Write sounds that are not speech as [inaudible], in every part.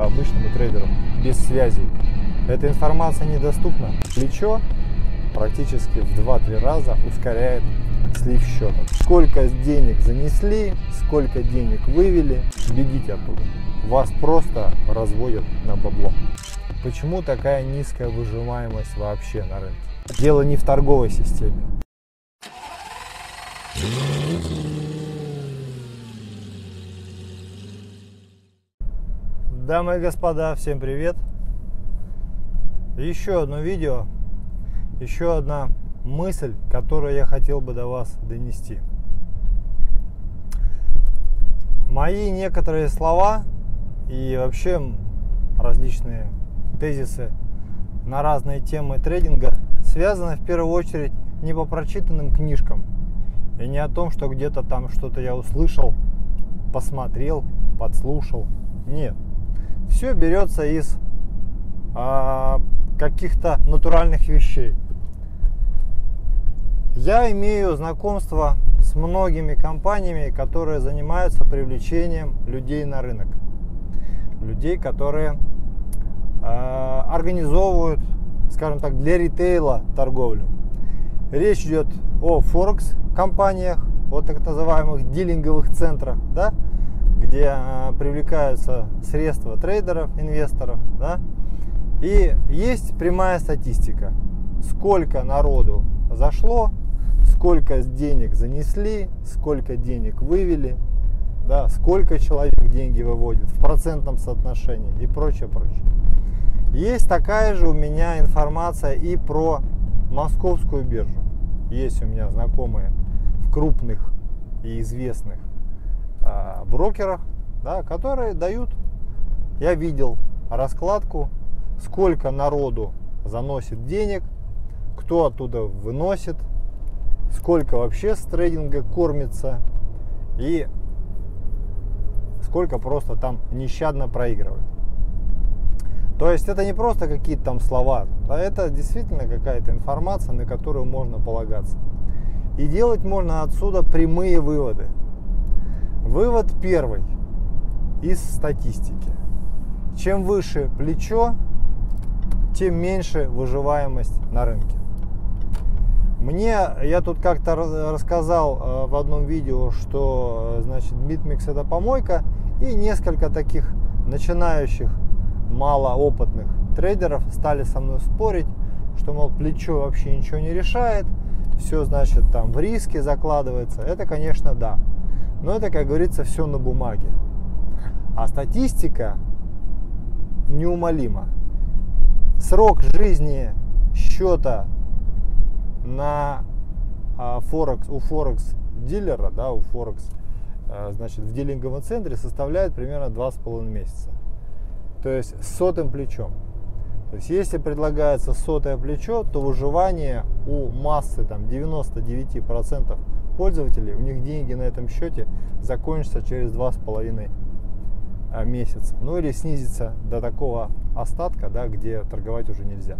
обычному трейдеру без связи. Эта информация недоступна. Плечо практически в 2-3 раза ускоряет слив счета. Сколько денег занесли, сколько денег вывели, бегите оттуда. Вас просто разводят на бабло. Почему такая низкая выживаемость вообще на рынке? Дело не в торговой системе. Дамы и господа, всем привет! Еще одно видео, еще одна мысль, которую я хотел бы до вас донести. Мои некоторые слова и вообще различные тезисы на разные темы трейдинга связаны в первую очередь не по прочитанным книжкам и не о том, что где-то там что-то я услышал, посмотрел, подслушал. Нет. Все берется из а, каких-то натуральных вещей. Я имею знакомство с многими компаниями, которые занимаются привлечением людей на рынок. Людей, которые э, организовывают, скажем так, для ритейла торговлю. Речь идет о Форекс компаниях, о так называемых дилинговых центрах, да, где э, привлекаются средства трейдеров, инвесторов, да, и есть прямая статистика, сколько народу зашло, сколько денег занесли, сколько денег вывели, да, сколько человек деньги выводит в процентном соотношении и прочее, прочее. Есть такая же у меня информация и про московскую биржу. Есть у меня знакомые в крупных и известных а, брокерах, да, которые дают, я видел раскладку сколько народу заносит денег, кто оттуда выносит, сколько вообще с трейдинга кормится и сколько просто там нещадно проигрывают. То есть это не просто какие-то там слова, а это действительно какая-то информация, на которую можно полагаться. И делать можно отсюда прямые выводы. Вывод первый из статистики. Чем выше плечо, тем меньше выживаемость на рынке. Мне, я тут как-то рассказал э, в одном видео, что э, значит BitMEX это помойка, и несколько таких начинающих, малоопытных трейдеров стали со мной спорить, что, мол, плечо вообще ничего не решает, все, значит, там в риске закладывается. Это, конечно, да. Но это, как говорится, все на бумаге. А статистика неумолима срок жизни счета на а, Форекс, у Форекс дилера, да, у Форекс, а, значит, в дилинговом центре составляет примерно 2,5 месяца. То есть с сотым плечом. То есть если предлагается сотое плечо, то выживание у массы там 99% пользователей, у них деньги на этом счете закончатся через 2,5 а, месяца. Ну или снизится до такого остатка, да, где торговать уже нельзя.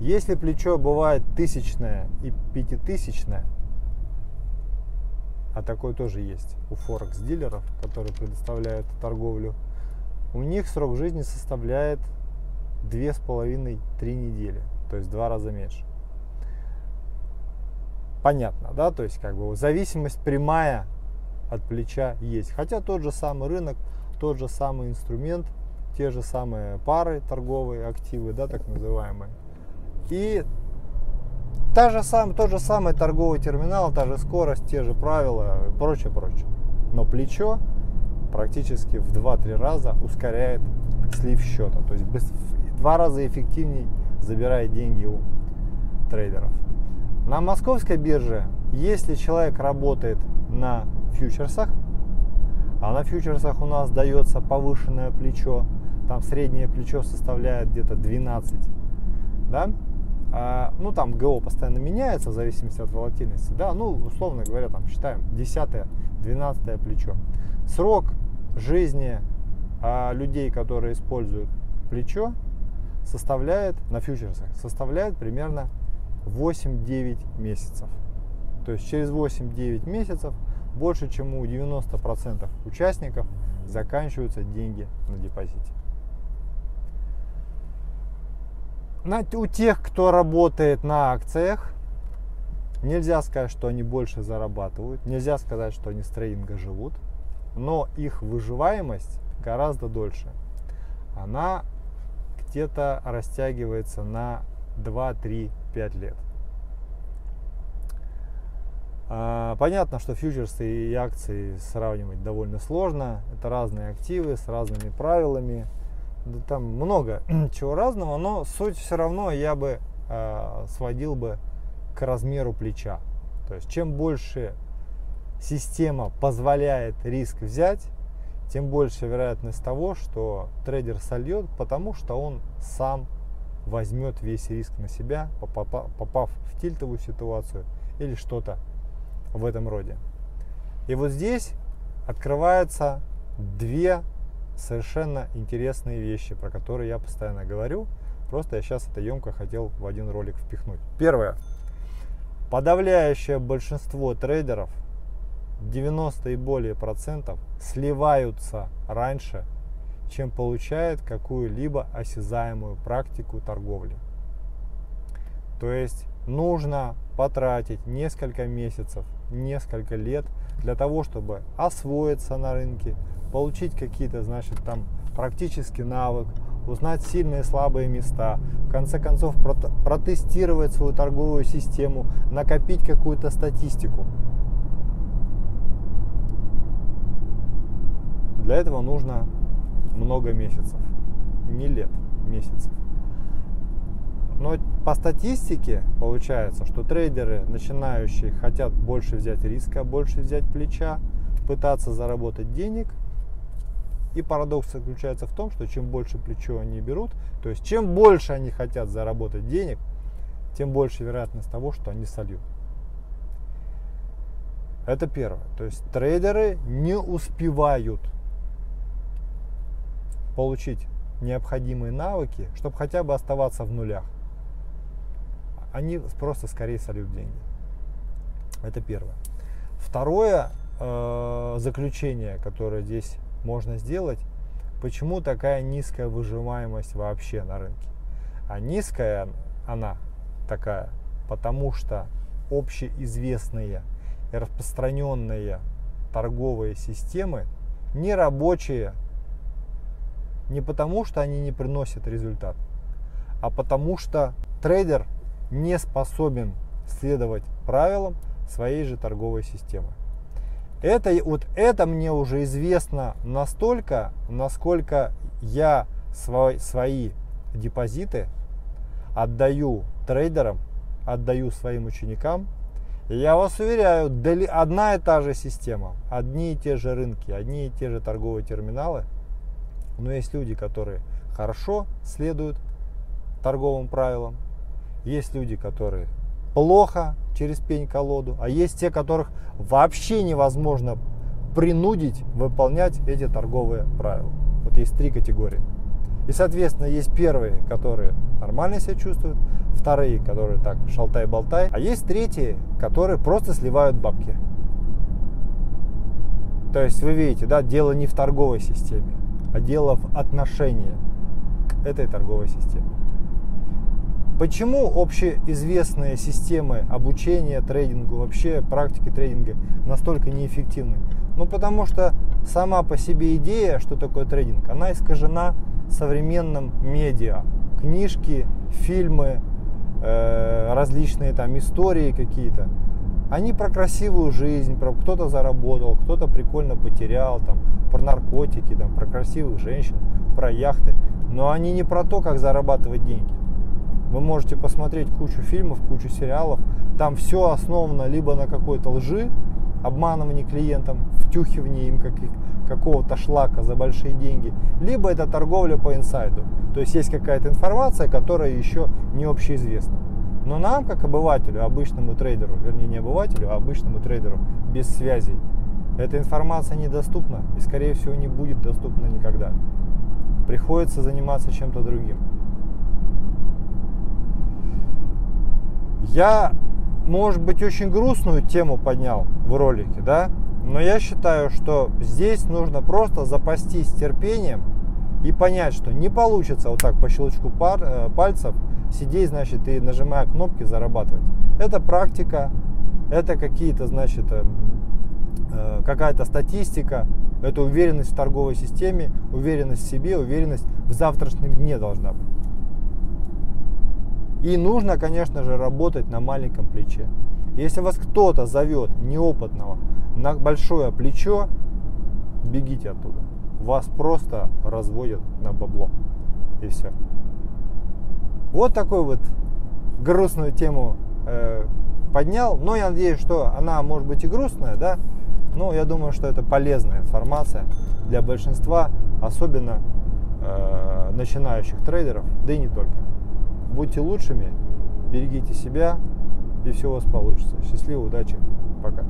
Если плечо бывает тысячное и пятитысячное, а такое тоже есть у форекс дилеров, которые предоставляют торговлю, у них срок жизни составляет две с половиной три недели, то есть два раза меньше. Понятно, да, то есть как бы зависимость прямая от плеча есть. Хотя тот же самый рынок, тот же самый инструмент, те же самые пары торговые, активы, да, так называемые. И та же сам, тот же самый торговый терминал, та же скорость, те же правила, прочее, прочее. Но плечо практически в 2-3 раза ускоряет слив счета. То есть в два раза эффективнее забирает деньги у трейдеров. На московской бирже, если человек работает на фьючерсах. А на фьючерсах у нас дается повышенное плечо. Там среднее плечо составляет где-то 12. Да? А, ну, там ГО постоянно меняется в зависимости от волатильности. Да, ну, условно говоря, там считаем 10-12 плечо. Срок жизни а, людей, которые используют плечо, составляет на фьючерсах составляет примерно 8-9 месяцев. То есть через 8-9 месяцев больше, чем у 90% участников заканчиваются деньги на депозите. у тех, кто работает на акциях, нельзя сказать, что они больше зарабатывают, нельзя сказать, что они с трейдинга живут, но их выживаемость гораздо дольше. Она где-то растягивается на 2, 3, 5 лет. А, понятно, что фьючерсы и акции сравнивать довольно сложно. Это разные активы с разными правилами. Там много [clears throat] чего разного, но суть все равно я бы э, сводил бы к размеру плеча. То есть чем больше система позволяет риск взять, тем больше вероятность того, что трейдер сольет, потому что он сам возьмет весь риск на себя, попав в тильтовую ситуацию или что-то в этом роде. И вот здесь открываются две совершенно интересные вещи, про которые я постоянно говорю. Просто я сейчас это емко хотел в один ролик впихнуть. Первое. Подавляющее большинство трейдеров 90 и более процентов сливаются раньше, чем получают какую-либо осязаемую практику торговли. То есть нужно потратить несколько месяцев, несколько лет для того, чтобы освоиться на рынке, получить какие-то, значит, там практический навык, узнать сильные и слабые места, в конце концов протестировать свою торговую систему, накопить какую-то статистику. Для этого нужно много месяцев, не лет, месяцев. Но по статистике получается, что трейдеры начинающие хотят больше взять риска, больше взять плеча, пытаться заработать денег. И парадокс заключается в том, что чем больше плечо они берут, то есть чем больше они хотят заработать денег, тем больше вероятность того, что они сольют. Это первое. То есть трейдеры не успевают получить необходимые навыки, чтобы хотя бы оставаться в нулях. Они просто скорее сольют деньги. Это первое. Второе э, заключение, которое здесь можно сделать, почему такая низкая выживаемость вообще на рынке. А низкая она такая, потому что общеизвестные и распространенные торговые системы нерабочие не потому, что они не приносят результат, а потому что трейдер не способен следовать правилам своей же торговой системы. Это, вот это мне уже известно настолько, насколько я свой, свои депозиты отдаю трейдерам, отдаю своим ученикам. Я вас уверяю, одна и та же система, одни и те же рынки, одни и те же торговые терминалы – но есть люди, которые хорошо следуют торговым правилам. Есть люди, которые плохо через пень-колоду. А есть те, которых вообще невозможно принудить выполнять эти торговые правила. Вот есть три категории. И, соответственно, есть первые, которые нормально себя чувствуют, вторые, которые так шалтай-болтай, а есть третьи, которые просто сливают бабки. То есть вы видите, да, дело не в торговой системе, а дело в отношении к этой торговой системе. Почему общеизвестные системы обучения трейдингу, вообще практики трейдинга настолько неэффективны? Ну потому что сама по себе идея, что такое трейдинг, она искажена современным медиа. Книжки, фильмы, э, различные там истории какие-то. Они про красивую жизнь, про кто-то заработал, кто-то прикольно потерял, там, про наркотики, там, про красивых женщин, про яхты. Но они не про то, как зарабатывать деньги. Вы можете посмотреть кучу фильмов, кучу сериалов. Там все основано либо на какой-то лжи, обманывании клиентам, втюхивании им каких, какого-то шлака за большие деньги, либо это торговля по инсайду. То есть есть какая-то информация, которая еще не общеизвестна. Но нам, как обывателю, обычному трейдеру, вернее не обывателю, а обычному трейдеру без связей, эта информация недоступна и, скорее всего, не будет доступна никогда. Приходится заниматься чем-то другим. Я, может быть, очень грустную тему поднял в ролике, да? Но я считаю, что здесь нужно просто запастись терпением и понять, что не получится вот так по щелчку пар, э, пальцев сидеть, значит, и нажимая кнопки зарабатывать. Это практика, это какие-то, значит, э, э, какая-то статистика, это уверенность в торговой системе, уверенность в себе, уверенность в завтрашнем дне должна быть. И нужно, конечно же, работать на маленьком плече. Если вас кто-то зовет неопытного на большое плечо, бегите оттуда. Вас просто разводят на бабло. И все. Вот такую вот грустную тему э, поднял. Но я надеюсь, что она может быть и грустная, да. Но я думаю, что это полезная информация для большинства, особенно э, начинающих трейдеров, да и не только. Будьте лучшими, берегите себя, и все у вас получится. Счастливо, удачи, пока.